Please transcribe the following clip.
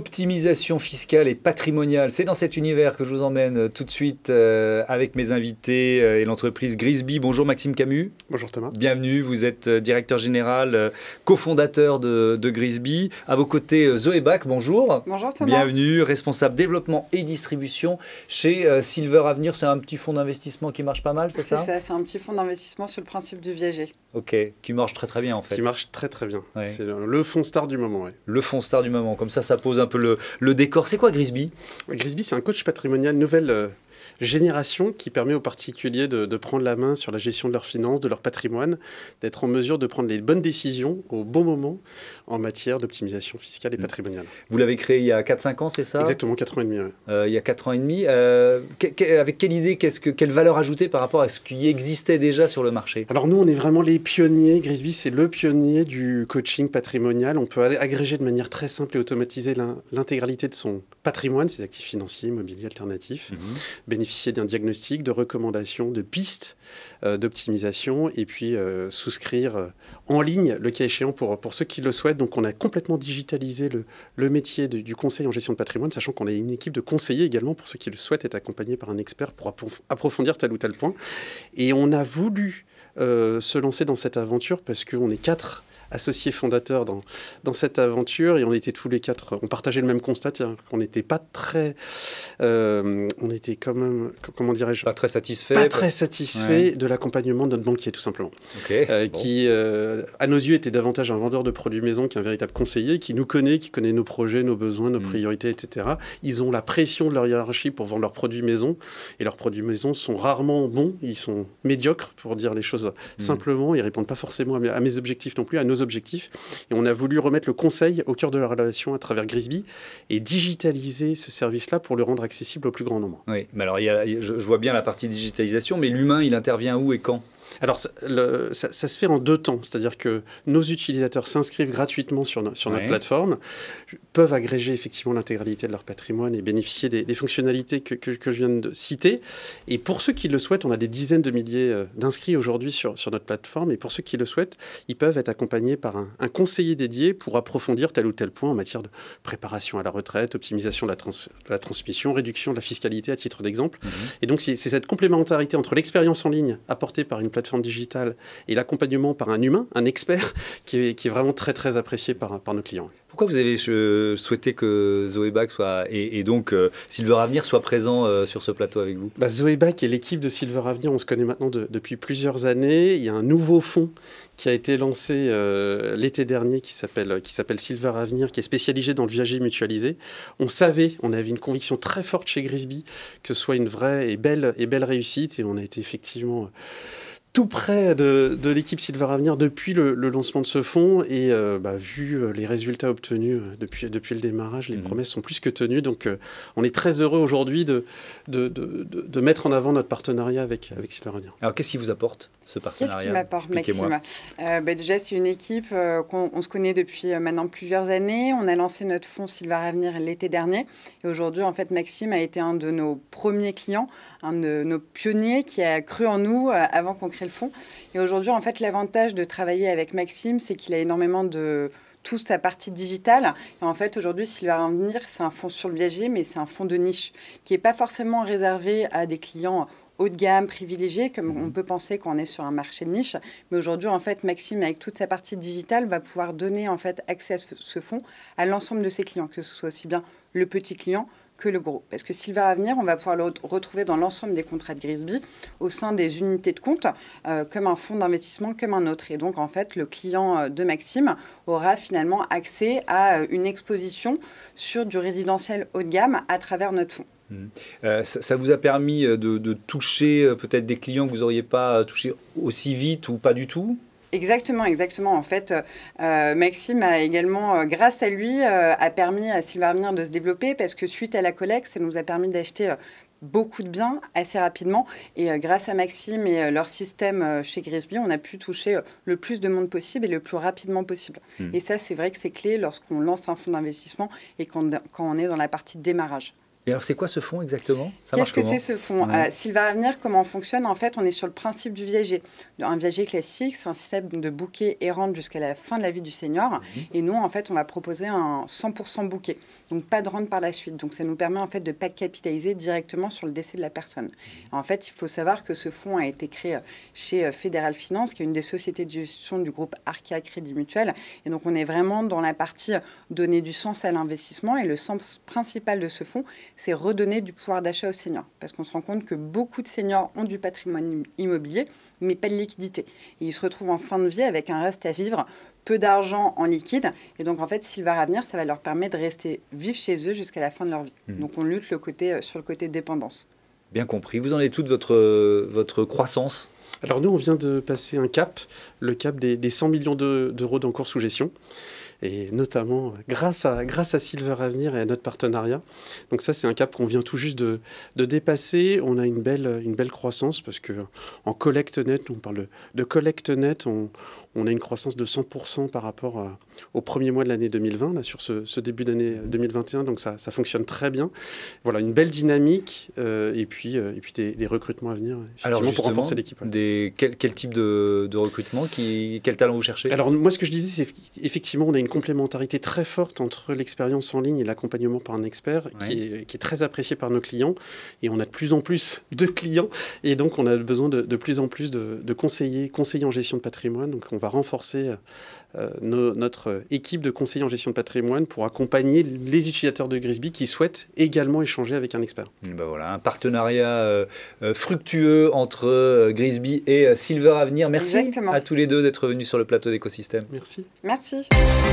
L'optimisation fiscale et patrimoniale, c'est dans cet univers que je vous emmène tout de suite euh, avec mes invités euh, et l'entreprise Grisby. Bonjour Maxime Camus. Bonjour Thomas. Bienvenue, vous êtes euh, directeur général, cofondateur de, de, Grisby. À vos côtés, Zoé Bach, bonjour. Bonjour Thomas. Bienvenue, responsable développement et distribution chez Silver Avenir. C'est un petit fonds d'investissement qui marche pas mal, c'est ça C'est ça, c'est un petit fonds d'investissement sur le principe du viager. Ok, qui marche très très bien en fait. Qui marche très très bien. C'est le, fonds star du moment. Le fonds star du moment, comme ça ça pose un le, le décor. C'est quoi Grisby? Grisby, c'est un coach patrimonial nouvelle euh, génération qui permet aux particuliers de, prendre la main sur la gestion de leurs finances, de leur patrimoine, d'être en mesure de prendre les bonnes décisions au bon moment en matière d'optimisation fiscale et mm. patrimoniale. Vous l'avez créé il y a 4-5 ans, c'est ça? Exactement, 4 ans et demi. Euh, il y a 4 ans et demi. Euh, avec quelle idée, qu'est-ce que, quelle valeur ajoutée par rapport à ce qui existait déjà sur le marché? Alors nous, on est vraiment les pionniers. Grisby, c'est le pionnier du coaching patrimonial. On peut agréger de manière très simple et automatiser l'intégralité de son patrimoine, ses actifs financiers, immobiliers, alternatifs, mm-hmm bénéficier d'un diagnostic, de recommandations, de pistes euh, d'optimisation et puis euh, souscrire euh, en ligne, le cas échéant, pour, pour ceux qui le souhaitent. Donc, on a complètement digitalisé le, le métier du conseil en gestion de patrimoine, sachant qu'on a une équipe de conseillers également pour ceux qui le souhaitent être accompagnés par un expert pour approfondir tel ou tel point. Et on a voulu se lancer dans cette aventure parce qu'on est quatre associés fondateurs dans, dans cette aventure et on était tous les quatre, on partageait le même constat, qu'on n'était pas très, euh, on était quand même, comment dirais-je, pas très satisfait, pas très satisfait de l'accompagnement de notre banquier tout simplement, euh, qui euh, à nos yeux était davantage un vendeur de produits maison qu'un véritable conseiller, qui nous connaît, qui connaît nos projets, nos besoins, nos mm. priorités, etc. Ils ont la pression de leur hiérarchie pour vendre leurs produits maison et leurs produits maison sont rarement bons, ils sont médiocres pour dire les choses mm. simplement, ils répondent pas forcément à mes, à mes objectifs non plus, à nos objectifs. Et on a voulu remettre le conseil au cœur de la relation à travers Grisby et digitaliser ce service-là pour le rendre accessible au plus grand nombre. Oui, mais alors je vois bien la partie digitalisation, mais l'humain, il intervient où et quand? Alors, ça, se fait en deux temps. C'est-à-dire que nos utilisateurs s'inscrivent gratuitement sur, sur notre plateforme, peuvent agréger effectivement l'intégralité de leur patrimoine et bénéficier des, fonctionnalités que, que, je viens de citer. Et pour ceux qui le souhaitent, on a des dizaines de milliers euh, d'inscrits aujourd'hui sur, sur notre plateforme. Et pour ceux qui le souhaitent, ils peuvent être accompagnés par un, conseiller dédié pour approfondir tel ou tel point en matière de préparation à la retraite, optimisation de la, la transmission, réduction de la fiscalité à titre d'exemple. Mhm. Et donc, c'est cette complémentarité entre l'expérience en ligne apportée par une plateforme plateforme digitale et l'accompagnement par un humain, un expert, qui est, qui est vraiment très très apprécié par, par nos clients. Pourquoi vous avez souhaité que Zoé Bach soit, et, donc euh, Silver Avenir soit présent euh, sur ce plateau avec vous? Bah, Zoé Bach et l'équipe de Silver Avenir, on se connaît maintenant depuis plusieurs années. Il y a un nouveau fonds qui a été lancé euh, l'été dernier qui s'appelle Silver Avenir, qui est spécialisé dans le viager mutualisé. On savait, on avait une conviction très forte chez Grisby que ce soit une vraie et belle, et belle réussite et on a été effectivement tout près de, de l'équipe Silver Avenir depuis le, lancement de ce fonds et euh, bah, vu euh, les résultats obtenus euh, depuis, depuis le démarrage, les mhm. promesses sont plus que tenues. Donc on est très heureux aujourd'hui de de, de, de, mettre en avant notre partenariat avec, avec Silver Avenir. Alors qu'est-ce qui vous apporte ce partenariat Qu'est-ce qui m'apporte Maxime? Bah, Déjà c'est une équipe qu'on se connaît depuis maintenant plusieurs années. On a lancé notre fonds Silver Avenir l'été dernier et aujourd'hui en fait Maxime a été un de nos premiers clients, un de nos pionniers qui a cru en nous avant qu'on crée le. Et aujourd'hui, en fait, l'avantage de travailler avec Maxime, c'est qu'il a énormément de toute sa partie digitale. Et en fait, aujourd'hui, s'il va venir, c'est un fonds sur le viager, mais c'est un fonds de niche qui n'est pas forcément réservé à des clients haut de gamme, privilégiés, comme on peut penser qu'on est sur un marché de niche. Mais aujourd'hui, en fait, Maxime, avec toute sa partie digitale, va pouvoir donner en fait accès à ce fonds à l'ensemble de ses clients, que ce soit aussi bien le petit client que le gros. Parce que Silver Avenir, on va pouvoir le retrouver dans l'ensemble des contrats de Grisby, au sein des unités de compte, euh, comme un fonds d'investissement, comme un autre. Et donc, en fait, le client euh, de Maxime aura finalement accès à euh, une exposition sur du résidentiel haut de gamme à travers notre fonds. Mmh. ça, vous a permis de, de toucher peut-être des clients que vous n'auriez pas touché aussi vite ou pas du tout? Exactement, exactement. En fait, euh, Maxime a également, euh, grâce à lui, euh, a permis à Silvermire de se développer parce que suite à la collecte, ça nous a permis d'acheter beaucoup de biens assez rapidement. Et grâce à Maxime et leur système chez Grisby, on a pu toucher le plus de monde possible et le plus rapidement possible. Hmm. Et ça, c'est vrai que c'est clé lorsqu'on lance un fonds d'investissement et quand, quand on est dans la partie démarrage. Et alors, c'est quoi ce fonds exactement? Qu'est-ce que c'est ce fonds ouais. euh, Silver Avenir, comment on fonctionne? En fait, on est sur le principe du viager. Un viager classique, c'est un système de bouquet errant jusqu'à la fin de la vie du senior. Mmh. Et nous, en fait, on va proposer un 100% bouquet. Donc, pas de rente par la suite. Donc, ça nous permet en fait de ne pas capitaliser directement sur le décès de la personne. Mmh. En fait, il faut savoir que ce fonds a été créé chez Fédéral Finance, qui est une des sociétés de gestion du groupe Arkea Crédit Mutuel. Et donc, on est vraiment dans la partie donner du sens à l'investissement. Et le sens principal de ce fonds, c'est redonner du pouvoir d'achat aux seniors. Parce qu'on se rend compte que beaucoup de seniors ont du patrimoine immobilier, mais pas de liquidité. Et ils se retrouvent en fin de vie avec un reste à vivre, peu d'argent en liquide. Et donc, en fait, Silver Avenir, ça va leur permettre de rester vivre chez eux jusqu'à la fin de leur vie. Mmh. Donc, on lutte le côté, sur le côté dépendance. Bien compris. Vous en êtes toute votre, votre croissance? Alors, nous, on vient de passer un cap, le cap des, des 100 millions d'euros d'encours sous gestion et notamment grâce à, grâce à Silver Avenir et à notre partenariat. Donc ça, c'est un cap qu'on vient tout juste de, de, dépasser. On a une belle, une belle croissance parce que en collecte net, on parle de, collecte net, on, on, a une croissance de 100% par rapport à, au premier mois de l'année 2020, là, sur ce, ce début d'année 2021. Donc ça, ça, fonctionne très bien. Voilà, une belle dynamique euh, et puis, euh, et puis des, des, recrutements à venir Alors pour renforcer l'équipe. Des, quel, quel, type de, de recrutement qui, Quel talent vous cherchez? Alors moi, ce que je disais, c'est effectivement, on a une complémentarité très forte entre l'expérience en ligne et l'accompagnement par un expert ouais. qui, est, qui, est, très apprécié par nos clients. Et on a de plus en plus de clients. Et donc, on a besoin de, de plus en plus de, de, conseillers, conseillers en gestion de patrimoine. Donc, on va renforcer euh, no, notre équipe de conseillers en gestion de patrimoine pour accompagner les utilisateurs de Grisby qui souhaitent également échanger avec un expert. Ben voilà, un partenariat euh, fructueux entre euh, Grisby et Silver Avenir. Merci Exactement. à tous les deux d'être venus sur le plateau d'écosystème. Merci. Merci.